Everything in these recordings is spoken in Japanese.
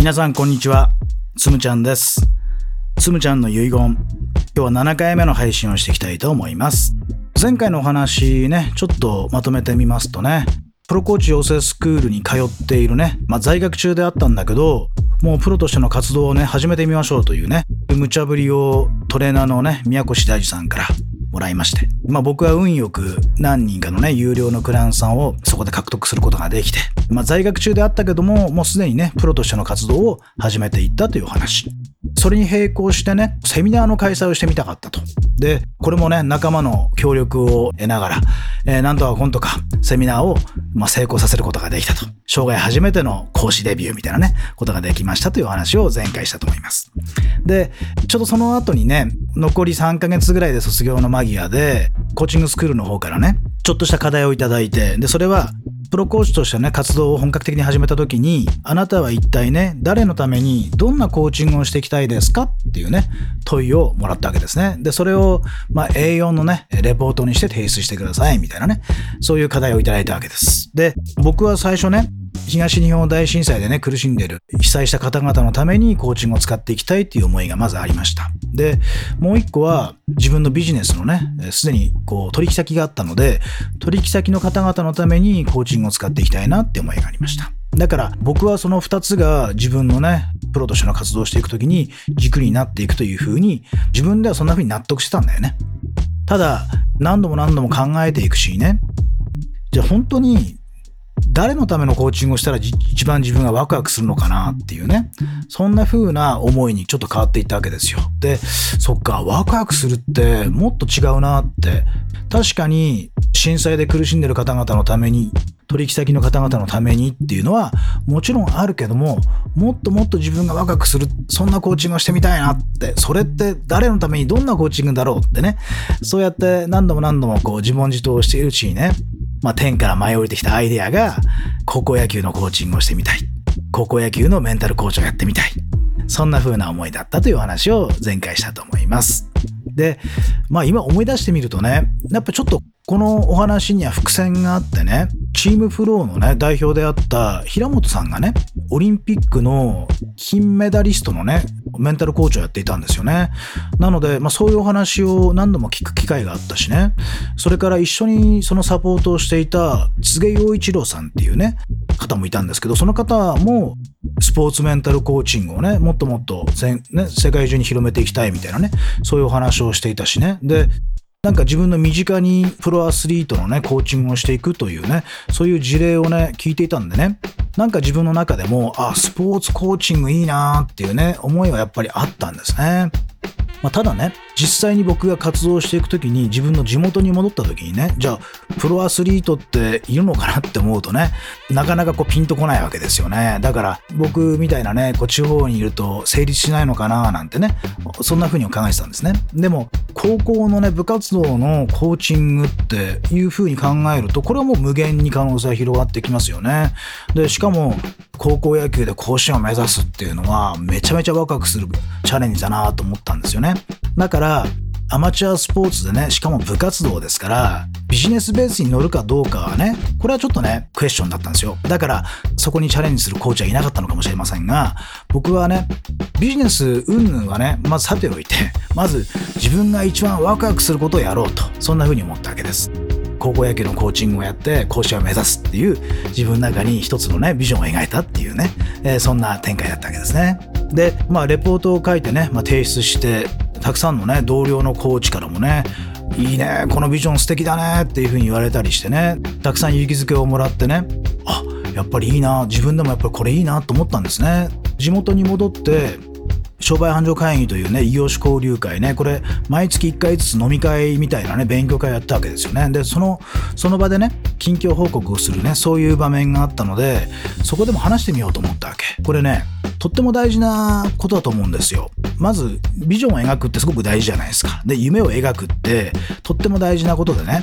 皆さんこんにちは。つむちゃんです。つむちゃんの遺言。今日は7回目の配信をしていきたいと思います。前回のお話ねちょっとまとめてみますとねプロコーチ養成スクールに通っているね、まあ、在学中であったんだけどもうプロとしての活動をね始めてみましょうというね無茶ぶりをトレーナーのね宮越大二さんからもらいまして、まあ、僕は運よく何人かのね有料のクライアントさんをそこで獲得することができて、まあ、在学中であったけどももうすでにねプロとしての活動を始めていったという話。それに並行してねセミナーの開催をしてみたかったと。でこれもね仲間の協力を得ながら、えー、なんとか今度かセミナーを、まあ、成功させることができたと。生涯初めての講師デビューみたいなねことができましたというお話を前回したと思います。でちょっとその後にね残り3ヶ月ぐらいで卒業の間際で、コーチングスクールの方からね、ちょっとした課題をいただいて、で、それは、プロコーチとしてね、活動を本格的に始めた時に、あなたは一体ね、誰のためにどんなコーチングをしていきたいですかっていうね、問いをもらったわけですね。で、それを、まあ、A4 のね、レポートにして提出してください、みたいなね、そういう課題をいただいたわけです。で、僕は最初ね、東日本大震災でね、苦しんでる被災した方々のためにコーチングを使っていきたいっていう思いがまずありました。で、もう一個は自分のビジネスのね、すでにこう取引先があったので、取引先の方々のためにコーチングを使っていきたいなって思いがありました。だから僕はその2つが自分のね、プロとしての活動をしていくときに軸になっていくというふうに自分ではそんなふうに納得してたんだよね。ただ何度も何度も考えていくしね、じゃあ本当に誰のためのコーチングをしたら一番自分がワクワクするのかなっていうね、そんな風な思いにちょっと変わっていったわけですよ。で、そっか、ワクワクするってもっと違うなって、確かに震災で苦しんでる方々のために、取引先の方々のためにっていうのはもちろんあるけども、もっともっと自分がワクワクする、そんなコーチングをしてみたいなって、それって誰のためにどんなコーチングだろうってね、そうやって何度も何度もこう自問自答しているうちにね、まあ、天から舞い降りてきたアイデアが、高校野球のコーチングをしてみたい。高校野球のメンタルコーチをやってみたい。そんな風な思いだったという話を前回したと思います。で、まあ今思い出してみるとね、やっぱちょっとこのお話には伏線があってね、チームフローのね、代表であった平本さんがね、オリンピックの金メダリストのね、メンタルコーチをやっていたんですよね。なので、まあ、そういうお話を何度も聞く機会があったしね、それから一緒にそのサポートをしていた柘植陽一郎さんっていうね、方もいたんですけど、その方もスポーツメンタルコーチングをね、もっともっと全、ね、世界中に広めていきたいみたいなね、そういうお話をしていたしね。で、なんか自分の身近にプロアスリートのね、コーチングをしていくというね、そういう事例をね、聞いていたんでね、なんか自分の中でも、あ、スポーツコーチングいいなーっていうね、思いはやっぱりあったんですね。まあ、ただね、実際に僕が活動していくときに自分の地元に戻ったときにね、じゃあ、プロアスリートっているのかなって思うとね、なかなかこうピンとこないわけですよね。だから僕みたいなね、こう地方にいると成立しないのかななんてね、そんな風に考えてたんですね。でも、高校のね、部活動のコーチングっていう風に考えると、これはもう無限に可能性が広がってきますよね。で、しかも、高校野球で甲子園を目指すっていうのは、めちゃめちゃワクワクするチャレンジだなと思ったんですよね。だから、アマチュアスポーツでね、しかも部活動ですから、ビジネスベースに乗るかどうかはね、これはちょっとね、クエスチョンだったんですよ。だから、そこにチャレンジするコーチはいなかったのかもしれませんが、僕はね、ビジネス云々はね、まずさておいて、まず自分が一番ワクワクすることをやろうと、そんな風に思ったわけです。高校野球のコーチングをやって講師を目指すっていう自分の中に一つのねビジョンを描いたっていうね、えー、そんな展開だったわけですね。でまあレポートを書いてね、まあ、提出してたくさんのね同僚のコーチからもねいいねこのビジョン素敵だねっていうふうに言われたりしてねたくさん勇気づけをもらってねあやっぱりいいな自分でもやっぱりこれいいなと思ったんですね。地元に戻って商売繁盛会議というね異業種交流会ねこれ毎月1回ずつ飲み会みたいなね勉強会やったわけですよねでそのその場でね近況報告をするねそういう場面があったのでそこでも話してみようと思ったわけこれねとっても大事なことだと思うんですよ。まず、ビジョンを描くってすごく大事じゃないですか。で、夢を描くってとっても大事なことでね。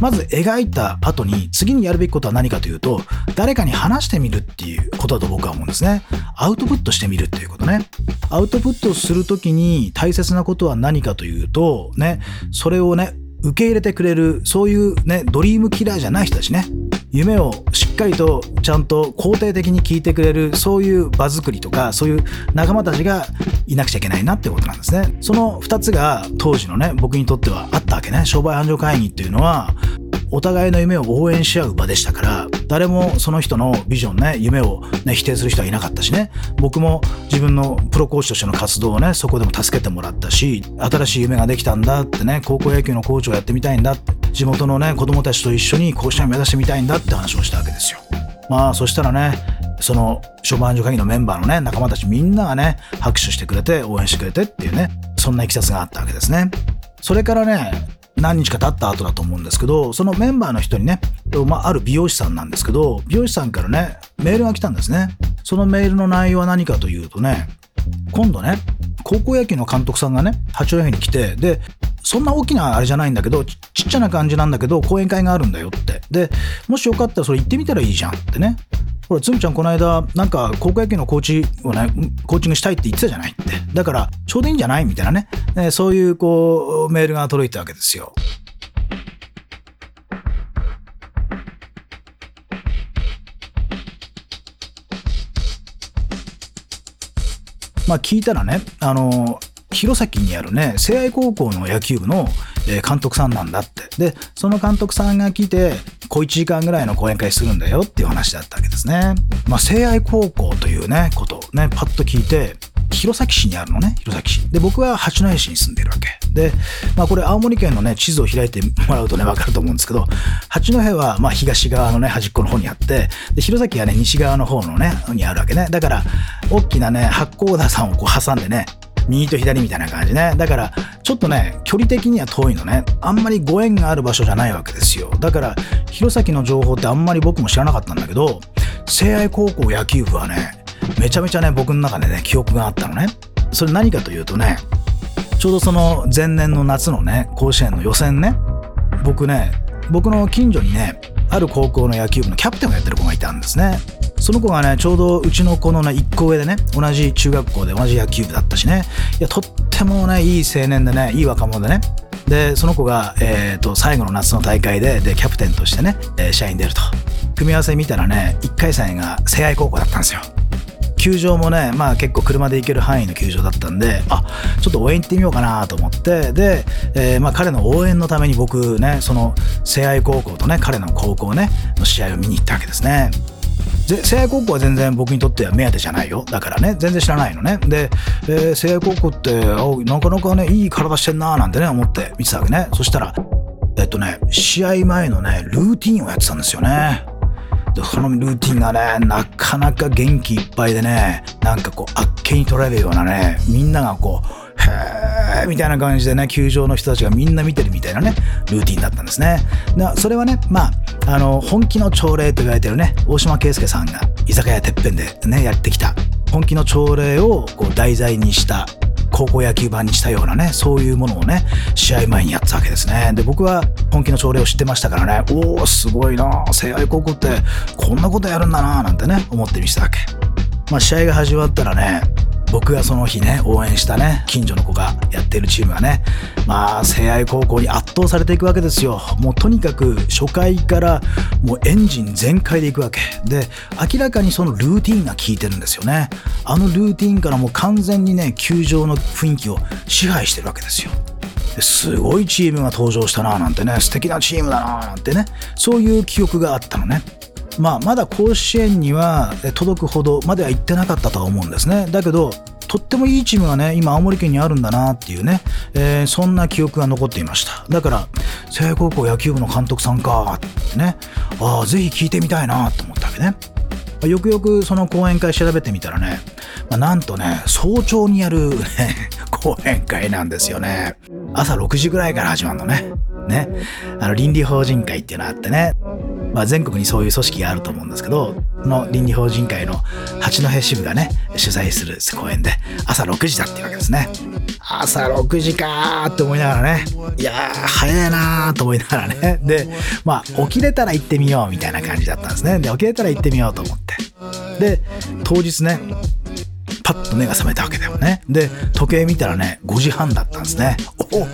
まず描いた後に次にやるべきことは何かというと、誰かに話してみるっていうことだと僕は思うんですね。アウトプットしてみるっていうことね。アウトプットするときに大切なことは何かというと、ね、それをね、受け入れてくれる、そういうね、ドリームキラーじゃない人たちね。夢をしかりとちゃんと肯定的に聞いてくれるそういう場作りとかそういう仲間たちがいなくちゃいけないなってことなんですね。その2つが当時のね僕にとってはあったわけね。商売繁盛会議っていうのはお互いの夢を応援し合う場でしたから誰もその人のビジョンね夢を、ね、否定する人はいなかったしね。僕も自分のプロコーチとしての活動をねそこでも助けてもらったし新しい夢ができたんだってね高校野球のコーチをやってみたいんだって地元のね子供たちと一緒に甲子園目指してみたいんだって話をしたわけですよまあそしたらねその商売繁盛会議のメンバーのね仲間たちみんながね拍手してくれて応援してくれてっていうねそんないきさつがあったわけですねそれからね何日か経った後だと思うんですけど、そのメンバーの人にね、まあ、ある美容師さんなんですけど、美容師さんからね、メールが来たんですね。そのメールの内容は何かというとね、今度ね、高校野球の監督さんがね、八戸に来て、で、そんな大きなあれじゃないんだけどち、っちゃな感じなんだけど、講演会があるんだよって。で、もしよかったらそれ行ってみたらいいじゃんってね。ほら、つむちゃんこの間、なんか高校野球のコーチをね、コーチングしたいって言ってたじゃないって。だから、ちょうどいいんじゃないみたいなね、ねそういうこう、メールが届いたわけですよ。まあ聞いたらね、あの、弘前にあるね、聖愛高校の野球部の監督さんなんだって。で、その監督さんが来て、小1時間ぐらいの講演会するんだよっていう話だったわけですね。まあ、聖愛高校というね、ことをね、パッと聞いて、弘前市にあるのね、弘前市。で、僕は八戸市に住んでるわけ。で、まあこれ青森県のね、地図を開いてもらうとね、わかると思うんですけど、八戸はまあ東側のね、端っこの方にあって、で、弘前はね、西側の方のね、にあるわけね。だから、大きなね、八甲田山をこう挟んでね、右と左みたいな感じね。だから、ちょっとね、距離的には遠いのね。あんまりご縁がある場所じゃないわけですよ。だから、弘前の情報ってあんまり僕も知らなかったんだけど、聖愛高校野球部はね、めちゃめちゃね、僕の中でね、記憶があったのね。それ何かというとね、ちょうどその前年の夏のね、甲子園の予選ね、僕ね、僕の近所にね、ある高校の野球部のキャプテンをやってる子がいたんですね。その子がね、ちょうどうちの子のね、1個上でね、同じ中学校で同じ野球部だったしね、いや、とってもね、いい青年でね、いい若者でね、で、その子が、えっ、ー、と、最後の夏の大会で、で、キャプテンとしてね、えー、試合に出ると。組み合わせ見たらね、1回戦が聖愛高校だったんですよ。球場もね、まあ結構車で行ける範囲の球場だったんで、あ、ちょっと応援行ってみようかなと思って、で、えー、まあ彼の応援のために僕ね、その聖愛高校とね、彼の高校ね、の試合を見に行ったわけですね。聖愛高校は全然僕にとっては目当てじゃないよ。だからね。全然知らないのね。で、え、聖愛高校ってなかなかねいい体してんなーなんてね思って見てたわけね。そしたらえっとね試合前のねルーティンをやってたんですよね。でそのルーティンがねなかなか元気いっぱいでねなんかこうあっけに取られるようなねみんながこうへーみたいな感じでね、球場の人たちがみんな見てるみたいなね、ルーティンだったんですね。それはね、まあ、あの、本気の朝礼と言われてるね、大島圭介さんが居酒屋てっぺんでね、やってきた、本気の朝礼をこう題材にした高校野球版にしたようなね、そういうものをね、試合前にやってたわけですね。で、僕は本気の朝礼を知ってましたからね、おー、すごいな聖愛高校ってこんなことやるんだななんてね、思って見せたわけ。まあ、試合が始まったらね、僕がその日ね、応援したね、近所の子がやってるチームがね、まあ、聖愛高校に圧倒されていくわけですよ。もうとにかく初回からもうエンジン全開でいくわけ。で、明らかにそのルーティンが効いてるんですよね。あのルーティンからもう完全にね、球場の雰囲気を支配してるわけですよ。すごいチームが登場したななんてね、素敵なチームだななんてね、そういう記憶があったのね。まあ、まだ甲子園には届くほどまでは行ってなかったとは思うんですね。だけど、とってもいいチームがね、今青森県にあるんだなっていうね、えー、そんな記憶が残っていました。だから、聖高校野球部の監督さんかってね、ああ、ぜひ聞いてみたいなと思ったわけね。よくよくその講演会調べてみたらね、まあ、なんとね、早朝にやる、ね、講演会なんですよね。朝6時ぐらいから始まるのね。ね。あの、倫理法人会っていうのがあってね。まあ、全国にそういう組織があると思うんですけど、の倫理法人会の八戸支部がね、主催する公演で、朝6時だっていうわけですね。朝6時かーって思いながらね、いやー、早いなーと思いながらね。で、まあ、起きれたら行ってみようみたいな感じだったんですね。で、起きれたら行ってみようと思って。で、当日ね、パッと目が覚めたわけだよね。で、時計見たらね、5時半だったんですね。お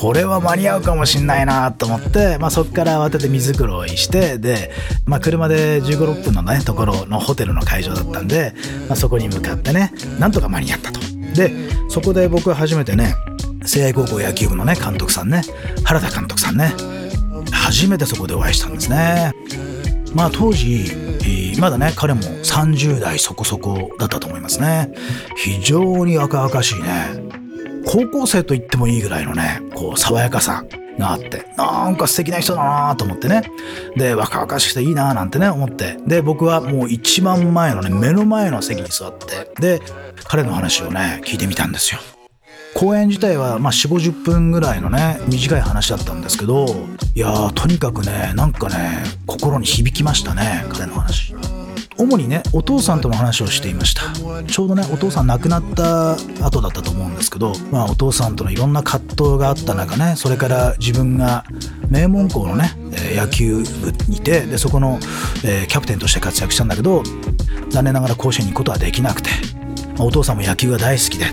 これは間に合うかもしんないなと思って、まあ、そこから慌てて水黒いしてで、まあ、車で1 5 6分のねところのホテルの会場だったんで、まあ、そこに向かってねなんとか間に合ったと。でそこで僕は初めてね聖愛高校野球部のね監督さんね原田監督さんね初めてそこでお会いしたんですね。まあ当時まだね彼も30代そこそこだったと思いますね。非常に若々しいね。高校生と言ってもいいぐらいのねこう爽やかさがあってなんか素敵な人だなと思ってね。で若々しくていいななんてね思って。で僕はもう一番前のね目の前の席に座ってで彼の話をね聞いてみたんですよ。公演自体はまあ4 5 0分ぐらいのね短い話だったんですけどいやーとにかくねなんかね心に響きましたね彼の話。主にねお父さんとの話をしていました。ちょうどねお父さん亡くなった後だったと思うんですけど、まあ、お父さんとのいろんな葛藤があった中ねそれから自分が名門校のね野球部にいてでそこの、えー、キャプテンとして活躍したんだけど残念ながら甲子園に行くことはできなくて、まあ、お父さんも野球が大好きで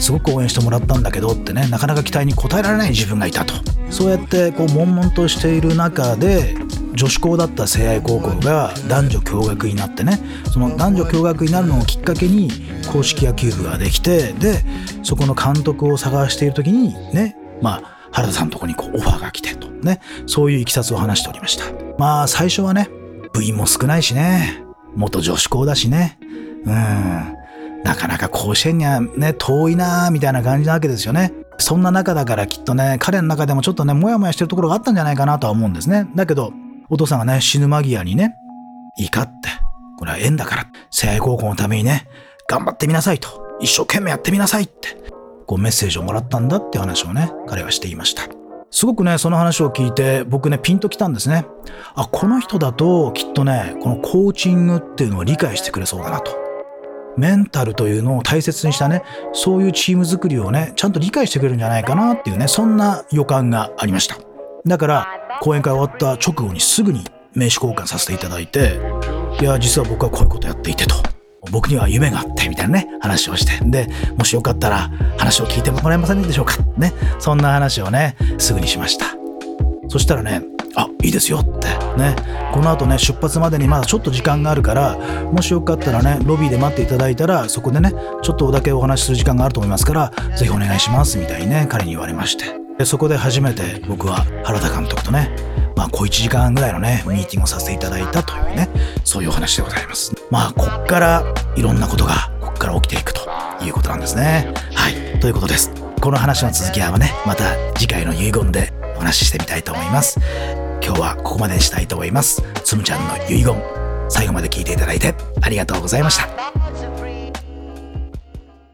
すごく応援してもらったんだけどってねなかなか期待に応えられない自分がいたと。そうやってこう悶々としている中で女子校だった聖愛高校が男女共学になってねその男女共学になるのをきっかけに公式野球部ができてでそこの監督を探している時にねまあ原田さんのとこにこうオファーが来てとねそういういきさつを話しておりましたまあ最初はね部員も少ないしね元女子校だしねうんなかなか甲子園にはね、遠いなーみたいな感じなわけですよね。そんな中だからきっとね、彼の中でもちょっとね、もやもやしてるところがあったんじゃないかなとは思うんですね。だけど、お父さんがね、死ぬ間際にね、いいかって、これは縁だから、聖愛高校のためにね、頑張ってみなさいと、一生懸命やってみなさいって、こうメッセージをもらったんだって話をね、彼はしていました。すごくね、その話を聞いて、僕ね、ピンときたんですね。あ、この人だと、きっとね、このコーチングっていうのを理解してくれそうだなと。メンタルというのを大切にしたね、そういうチーム作りをね、ちゃんと理解してくれるんじゃないかなっていうね、そんな予感がありました。だから、講演会終わった直後にすぐに名刺交換させていただいて、いや、実は僕はこういうことやっていてと。僕には夢があって、みたいなね、話をして。で、もしよかったら話を聞いてもらえませんでしょうかね。そんな話をね、すぐにしました。そしたらね、あいいですよってねこの後ね出発までにまだちょっと時間があるからもしよかったらねロビーで待っていただいたらそこでねちょっとだけお話しする時間があると思いますからぜひお願いしますみたいにね彼に言われましてでそこで初めて僕は原田監督とねまあ小1時間ぐらいのねミーティングをさせていただいたというねそういうお話でございます。まあこっからいろんなことがこっから起きていくということなんですね。はい。ということです。この話の続きはねまた次回の遺言でお話ししてみたいと思います。今日はここまでにしたいと思います。つむちゃんの遺言最後まで聞いていただいてありがとうございました。